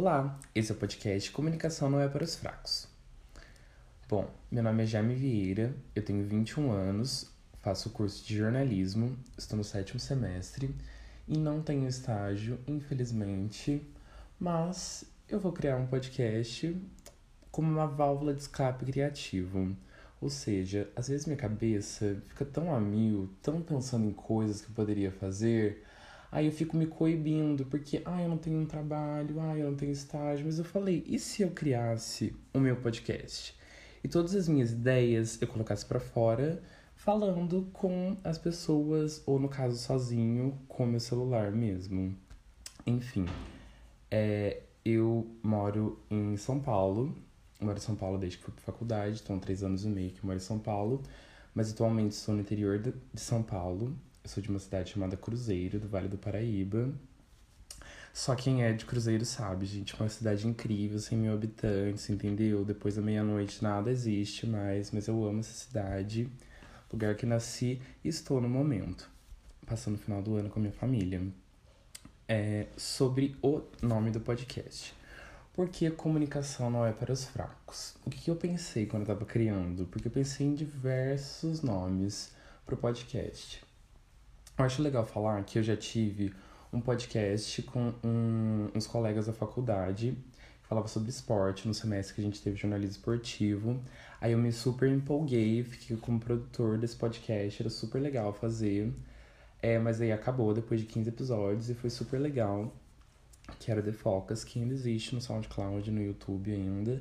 Olá, esse é o podcast Comunicação Não é para os Fracos. Bom, meu nome é Jaime Vieira, eu tenho 21 anos, faço curso de jornalismo, estou no sétimo semestre e não tenho estágio, infelizmente, mas eu vou criar um podcast como uma válvula de escape criativo. Ou seja, às vezes minha cabeça fica tão a mil, tão pensando em coisas que eu poderia fazer Aí eu fico me coibindo, porque, ah, eu não tenho um trabalho, ah, eu não tenho estágio. Mas eu falei, e se eu criasse o meu podcast? E todas as minhas ideias eu colocasse para fora, falando com as pessoas, ou no caso, sozinho, com meu celular mesmo. Enfim, é, eu moro em São Paulo, moro em São Paulo desde que fui pra faculdade, estão três anos e meio que moro em São Paulo, mas atualmente sou no interior de São Paulo, eu sou de uma cidade chamada Cruzeiro, do Vale do Paraíba. Só quem é de Cruzeiro sabe, gente, uma cidade incrível, 100 mil habitantes, entendeu? Depois da meia-noite nada existe mais, mas eu amo essa cidade, lugar que nasci e estou no momento, passando o final do ano com a minha família. É, sobre o nome do podcast. Por que a comunicação não é para os fracos? O que eu pensei quando eu estava criando? Porque eu pensei em diversos nomes para o podcast. Eu acho legal falar que eu já tive um podcast com um, uns colegas da faculdade que falava sobre esporte no semestre que a gente teve jornalismo esportivo. Aí eu me super empolguei, fiquei como produtor desse podcast, era super legal fazer. É, mas aí acabou depois de 15 episódios e foi super legal. Que era The Focus, que ainda existe no SoundCloud, no YouTube ainda.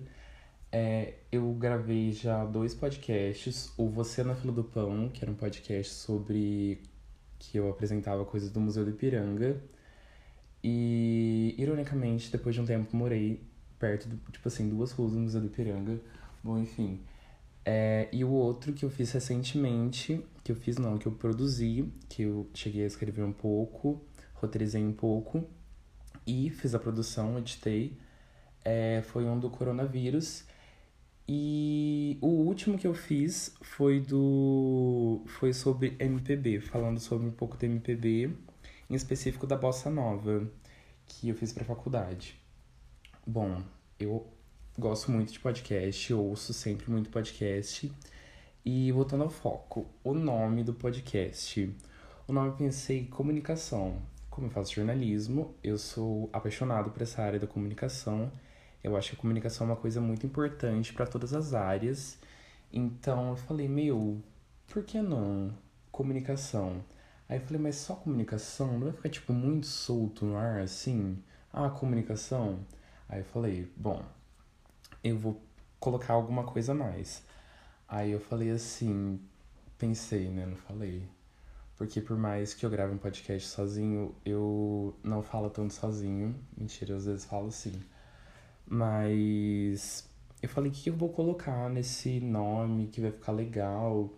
É, eu gravei já dois podcasts. O Você na Fila do Pão, que era um podcast sobre que eu apresentava coisas do Museu do Ipiranga. E, ironicamente, depois de um tempo, morei perto, do, tipo assim, duas ruas do Museu do Ipiranga. Bom, enfim. É, e o outro que eu fiz recentemente, que eu fiz não, que eu produzi, que eu cheguei a escrever um pouco, roteirizei um pouco e fiz a produção, editei, é, foi um do coronavírus. E o último que eu fiz foi do foi sobre MPB, falando sobre um pouco do MPB, em específico da bossa nova, que eu fiz para faculdade. Bom, eu gosto muito de podcast, ouço sempre muito podcast. E voltando ao foco, o nome do podcast. O nome eu pensei comunicação. Como eu faço jornalismo, eu sou apaixonado por essa área da comunicação eu acho que a comunicação é uma coisa muito importante para todas as áreas. Então eu falei, meu, por que não comunicação? Aí eu falei, mas só comunicação? Não vai ficar tipo muito solto no ar assim? Ah, comunicação? Aí eu falei, bom, eu vou colocar alguma coisa a mais. Aí eu falei assim, pensei, né? Não falei. Porque por mais que eu grave um podcast sozinho, eu não falo tanto sozinho. Mentira, às vezes falo sim. Mas eu falei, o que eu vou colocar nesse nome que vai ficar legal?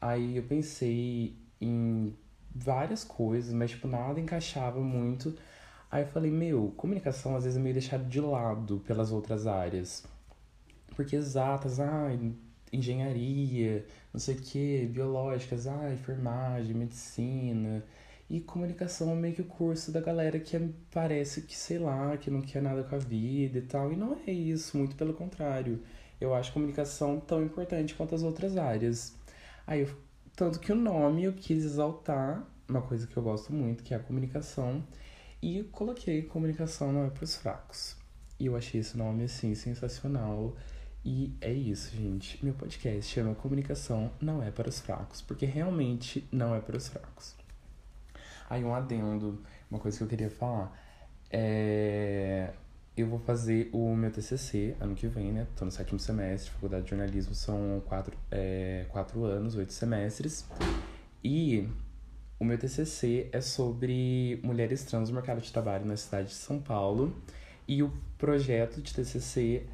Aí eu pensei em várias coisas, mas tipo, nada encaixava muito. Aí eu falei, meu, comunicação às vezes é meio deixado de lado pelas outras áreas. Porque exatas, ah, engenharia, não sei o que, biológicas, ah, enfermagem, medicina. E comunicação é meio que o curso da galera que é, parece que, sei lá, que não quer nada com a vida e tal. E não é isso, muito pelo contrário. Eu acho comunicação tão importante quanto as outras áreas. Aí, eu, tanto que o nome eu quis exaltar uma coisa que eu gosto muito, que é a comunicação. E coloquei comunicação não é para os fracos. E eu achei esse nome, assim, sensacional. E é isso, gente. Meu podcast chama Comunicação Não É Para os Fracos, porque realmente não é para os fracos. Aí um adendo, uma coisa que eu queria falar. É... Eu vou fazer o meu TCC ano que vem, né? Tô no sétimo semestre, faculdade de jornalismo são quatro, é, quatro anos, oito semestres. E o meu TCC é sobre mulheres trans no mercado de trabalho na cidade de São Paulo. E o projeto de TCC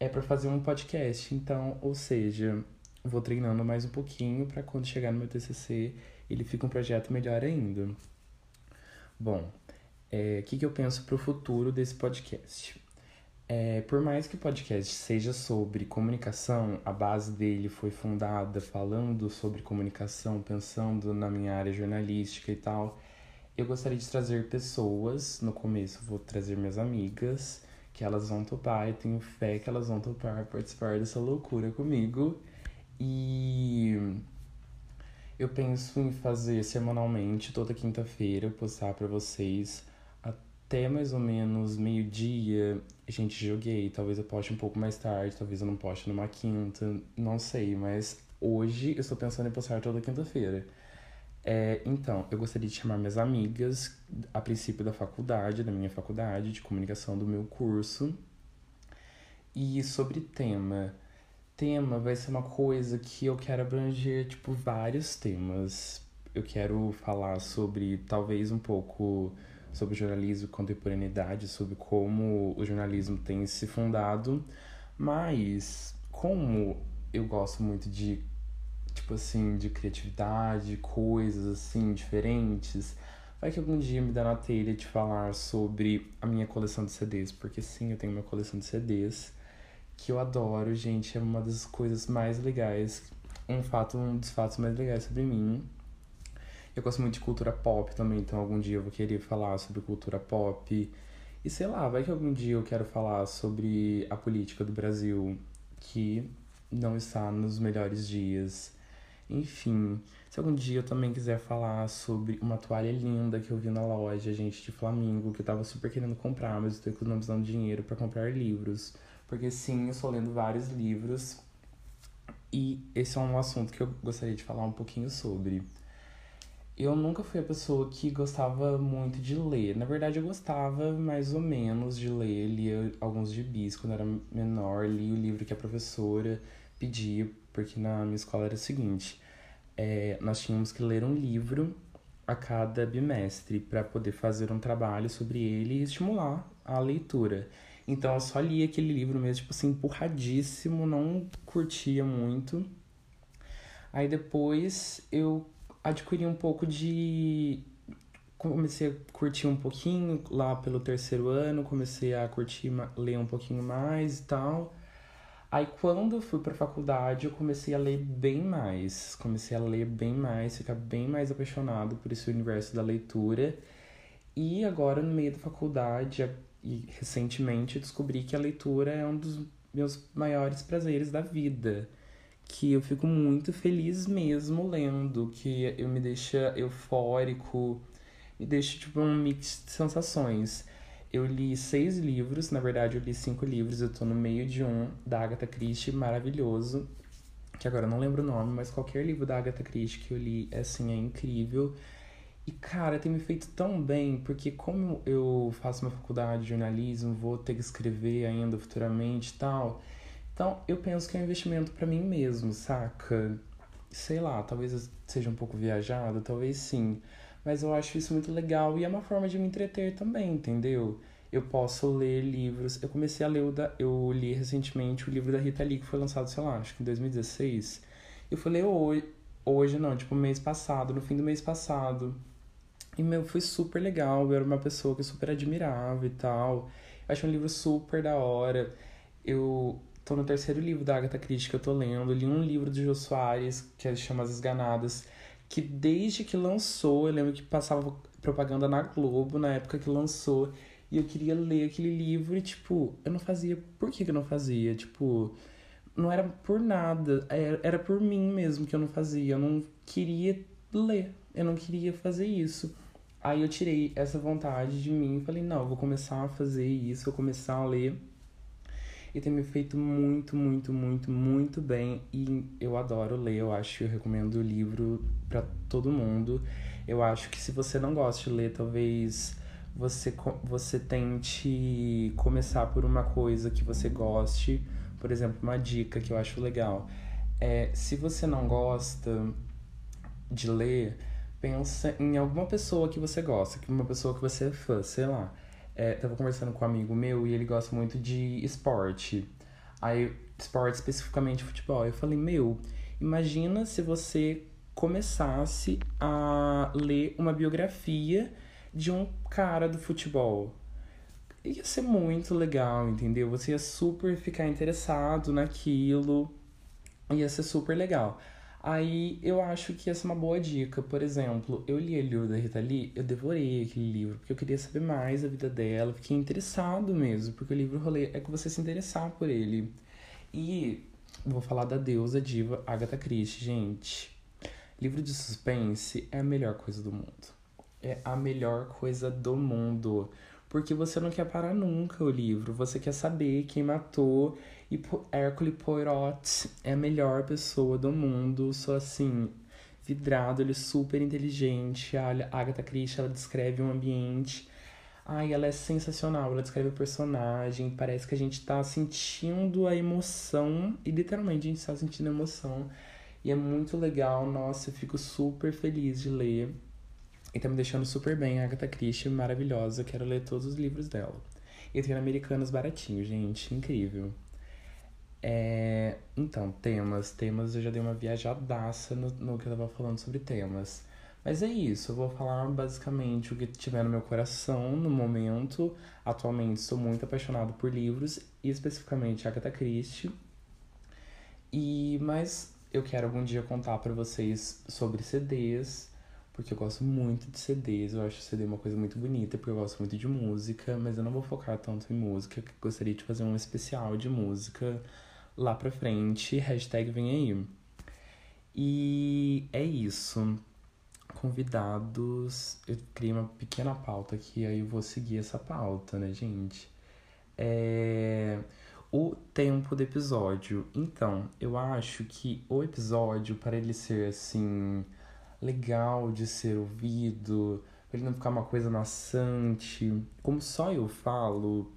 é para fazer um podcast. Então, ou seja, vou treinando mais um pouquinho para quando chegar no meu TCC ele fica um projeto melhor ainda. Bom, o é, que, que eu penso para o futuro desse podcast? É, por mais que o podcast seja sobre comunicação, a base dele foi fundada falando sobre comunicação, pensando na minha área jornalística e tal. Eu gostaria de trazer pessoas, no começo vou trazer minhas amigas, que elas vão topar e tenho fé que elas vão topar participar dessa loucura comigo. E eu penso em fazer semanalmente, toda quinta-feira, postar para vocês até mais ou menos meio-dia. Gente, joguei. Talvez eu poste um pouco mais tarde, talvez eu não poste numa quinta, não sei, mas hoje eu estou pensando em postar toda quinta-feira. É, então, eu gostaria de chamar minhas amigas, a princípio da faculdade, da minha faculdade de comunicação do meu curso. E sobre tema, tema vai ser uma coisa que eu quero abranger, tipo, vários temas. Eu quero falar sobre, talvez, um pouco sobre jornalismo e contemporaneidade, sobre como o jornalismo tem se fundado, mas como eu gosto muito de, tipo assim, de criatividade, coisas assim, diferentes, vai que algum dia me dá na telha de falar sobre a minha coleção de CDs, porque sim, eu tenho uma coleção de CDs, que eu adoro, gente, é uma das coisas mais legais, um fato, um dos fatos mais legais sobre mim. Eu gosto muito de cultura pop também, então algum dia eu vou querer falar sobre cultura pop. E sei lá, vai que algum dia eu quero falar sobre a política do Brasil, que não está nos melhores dias. Enfim, se algum dia eu também quiser falar sobre uma toalha linda que eu vi na loja, gente, de Flamengo, que eu tava super querendo comprar, mas eu tô economizando dinheiro para comprar livros. Porque sim, eu estou lendo vários livros e esse é um assunto que eu gostaria de falar um pouquinho sobre. Eu nunca fui a pessoa que gostava muito de ler. Na verdade, eu gostava mais ou menos de ler. Lia alguns gibis quando era menor. Li o livro que a professora pedia, porque na minha escola era o seguinte: é, nós tínhamos que ler um livro a cada bimestre para poder fazer um trabalho sobre ele e estimular a leitura. Então eu só li aquele livro mesmo, tipo assim, empurradíssimo, não curtia muito. Aí depois eu adquiri um pouco de. Comecei a curtir um pouquinho lá pelo terceiro ano, comecei a curtir, ler um pouquinho mais e tal. Aí quando fui pra faculdade, eu comecei a ler bem mais. Comecei a ler bem mais, ficar bem mais apaixonado por esse universo da leitura. E agora, no meio da faculdade, e recentemente descobri que a leitura é um dos meus maiores prazeres da vida. Que eu fico muito feliz mesmo lendo, que eu me deixa eufórico, me deixa tipo um mix de sensações. Eu li seis livros, na verdade eu li cinco livros, eu tô no meio de um da Agatha Christie, maravilhoso, que agora eu não lembro o nome, mas qualquer livro da Agatha Christie que eu li, assim, é incrível. E, cara, tem me feito tão bem, porque como eu faço uma faculdade de jornalismo, vou ter que escrever ainda futuramente e tal. Então, eu penso que é um investimento para mim mesmo, saca? Sei lá, talvez seja um pouco viajado, talvez sim. Mas eu acho isso muito legal e é uma forma de me entreter também, entendeu? Eu posso ler livros. Eu comecei a ler o da. Eu li recentemente o livro da Rita Lee, que foi lançado, sei lá, acho que em 2016. Eu fui ler hoje. Hoje não, tipo, mês passado, no fim do mês passado. E, meu, foi super legal. Eu era uma pessoa que eu super admirava e tal. Eu achei um livro super da hora. Eu tô no terceiro livro da Agatha Christie que eu tô lendo. Eu li um livro de Jô Soares, que é chama As Esganadas, que desde que lançou, eu lembro que passava propaganda na Globo na época que lançou. E eu queria ler aquele livro e, tipo, eu não fazia. Por que, que eu não fazia? Tipo, não era por nada. Era, era por mim mesmo que eu não fazia. Eu não queria ler. Eu não queria fazer isso. Aí eu tirei essa vontade de mim e falei, não, eu vou começar a fazer isso, vou começar a ler. E tem me feito muito, muito, muito, muito bem. E eu adoro ler, eu acho, eu recomendo o livro para todo mundo. Eu acho que se você não gosta de ler, talvez você, você tente começar por uma coisa que você goste. Por exemplo, uma dica que eu acho legal. É, se você não gosta de ler, pensa em alguma pessoa que você gosta, que uma pessoa que você é fã, sei lá. É, tava conversando com um amigo meu e ele gosta muito de esporte. Aí, esporte especificamente futebol. Eu falei, meu, imagina se você começasse a ler uma biografia de um cara do futebol. Ia ser muito legal, entendeu? Você ia super ficar interessado naquilo. Ia ser super legal. Aí eu acho que essa é uma boa dica. Por exemplo, eu li o livro da Rita Lee, eu devorei aquele livro, porque eu queria saber mais da vida dela, fiquei interessado mesmo, porque o livro rolê é que você se interessar por ele. E vou falar da deusa diva Agatha Christie, gente. Livro de suspense é a melhor coisa do mundo. É a melhor coisa do mundo. Porque você não quer parar nunca o livro, você quer saber quem matou e Hercule Poirot é a melhor pessoa do mundo, só assim, vidrado, ele é super inteligente. A Agatha Christie, ela descreve um ambiente. Ai, ela é sensacional, ela descreve o personagem, parece que a gente tá sentindo a emoção, e literalmente a gente tá sentindo a emoção. E é muito legal, nossa, eu fico super feliz de ler. E tá me deixando super bem, a Agatha Christie, maravilhosa, quero ler todos os livros dela. E tem americanos baratinho, gente, incrível. É, então, temas. Temas eu já dei uma viajadaça no, no que eu tava falando sobre temas. Mas é isso, eu vou falar basicamente o que tiver no meu coração no momento. Atualmente sou muito apaixonado por livros, e especificamente Agatha Christie. E mas eu quero algum dia contar para vocês sobre CDs, porque eu gosto muito de CDs. Eu acho CD uma coisa muito bonita, porque eu gosto muito de música, mas eu não vou focar tanto em música, eu gostaria de fazer um especial de música lá pra frente, hashtag vem aí. E é isso. Convidados, eu criei uma pequena pauta aqui, aí eu vou seguir essa pauta, né, gente? É... O tempo do episódio. Então, eu acho que o episódio, para ele ser assim, legal de ser ouvido, para ele não ficar uma coisa maçante, como só eu falo,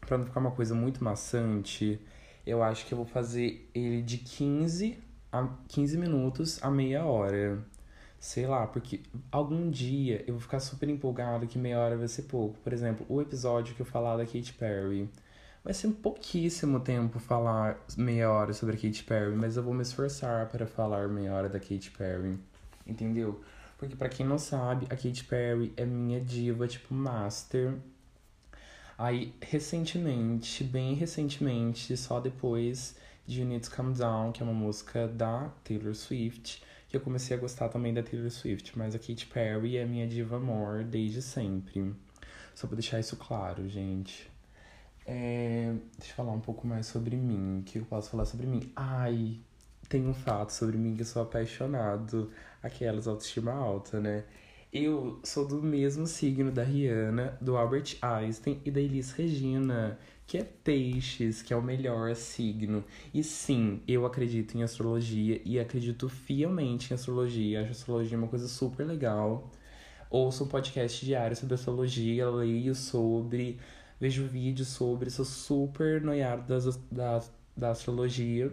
para não ficar uma coisa muito maçante, eu acho que eu vou fazer ele de 15 a 15 minutos a meia hora. Sei lá, porque algum dia eu vou ficar super empolgado que meia hora vai ser pouco. Por exemplo, o episódio que eu falar da Katy Perry. Vai ser pouquíssimo tempo falar meia hora sobre a Katy Perry, mas eu vou me esforçar para falar meia hora da Katy Perry. Entendeu? Porque para quem não sabe, a Katy Perry é minha diva, tipo, master Aí, recentemente, bem recentemente, só depois de You Need to Calm Down, que é uma música da Taylor Swift, que eu comecei a gostar também da Taylor Swift, mas a Katy Perry é minha diva amor desde sempre. Só pra deixar isso claro, gente. É... Deixa eu falar um pouco mais sobre mim. O que eu posso falar sobre mim? Ai, tem um fato sobre mim que eu sou apaixonado. Aquelas autoestima alta, né? Eu sou do mesmo signo da Rihanna, do Albert Einstein e da Elis Regina, que é peixes, que é o melhor signo. E sim, eu acredito em astrologia e acredito fielmente em astrologia. Acho astrologia uma coisa super legal. Ouço um podcast diário sobre astrologia, leio sobre, vejo vídeos sobre, sou super noiado das, da, da astrologia.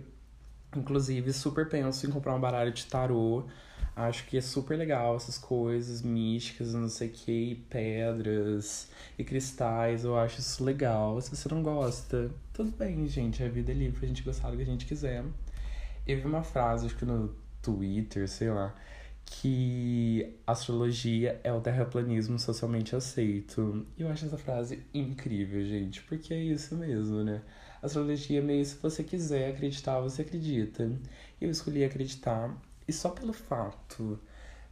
Inclusive, super penso em comprar um baralho de tarô Acho que é super legal essas coisas místicas, não sei o que, pedras e cristais. Eu acho isso legal. Se você não gosta, tudo bem, gente. A vida é livre pra gente gostar do que a gente quiser. Eu vi uma frase, acho que no Twitter, sei lá, que astrologia é o terraplanismo socialmente aceito. E eu acho essa frase incrível, gente, porque é isso mesmo, né? Astrologia é meio se você quiser acreditar, você acredita. Eu escolhi acreditar e só pelo fato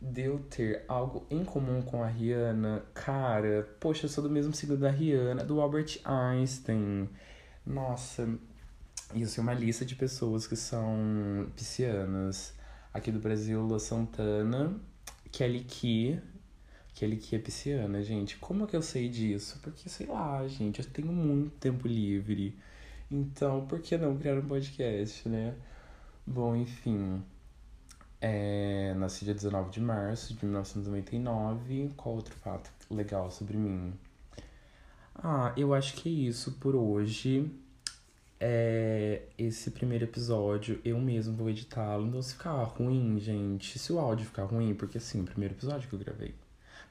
de eu ter algo em comum com a Rihanna, cara, poxa, eu sou do mesmo signo da Rihanna, do Albert Einstein. Nossa, isso é uma lista de pessoas que são piscianas. Aqui do Brasil, Lua Santana, Kelly Key. Kelly Key é pisciana, gente. Como é que eu sei disso? Porque, sei lá, gente, eu tenho muito tempo livre. Então, por que não criar um podcast, né? Bom, enfim. É, nasci dia 19 de março de 1999. Qual outro fato legal sobre mim? Ah, eu acho que é isso por hoje. É, esse primeiro episódio eu mesmo vou editá-lo. Então, se ficar ruim, gente, se o áudio ficar ruim, porque assim, o primeiro episódio que eu gravei,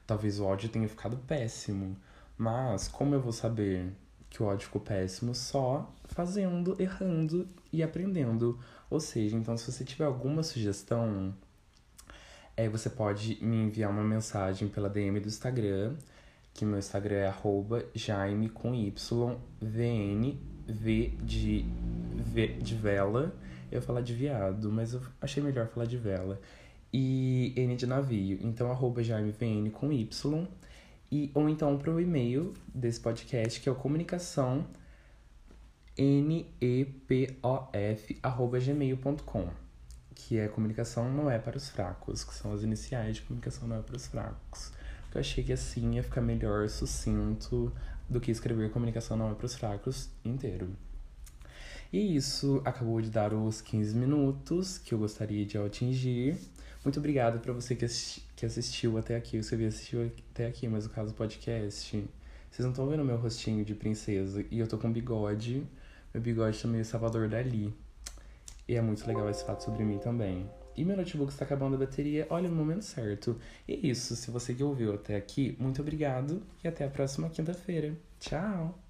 talvez o áudio tenha ficado péssimo. Mas, como eu vou saber que o áudio ficou péssimo? Só fazendo, errando e aprendendo. Ou seja, então se você tiver alguma sugestão, é, você pode me enviar uma mensagem pela DM do Instagram, que meu Instagram é arroba Jaime com Y, V de, v de vela, Eu ia falar de viado, mas eu achei melhor falar de vela. E N de navio. Então, arroba JaimeVN com Y. E, ou então pro e-mail desse podcast, que é o comunicação nepof, arroba gmail.com. Que é comunicação não é para os fracos, que são as iniciais de comunicação não é para os fracos. Eu achei que assim ia ficar melhor, sucinto, do que escrever comunicação não é para os fracos inteiro. E isso acabou de dar os 15 minutos que eu gostaria de atingir. Muito obrigado para você que, assisti que assistiu até aqui. Você assistiu até aqui, mas no caso podcast. Vocês não estão vendo meu rostinho de princesa. E eu tô com bigode. Meu bigode tá meio Salvador Dali. E é muito legal esse fato sobre mim também. E meu notebook está acabando a bateria, olha no momento certo. E é isso, se você que ouviu até aqui, muito obrigado e até a próxima quinta-feira. Tchau!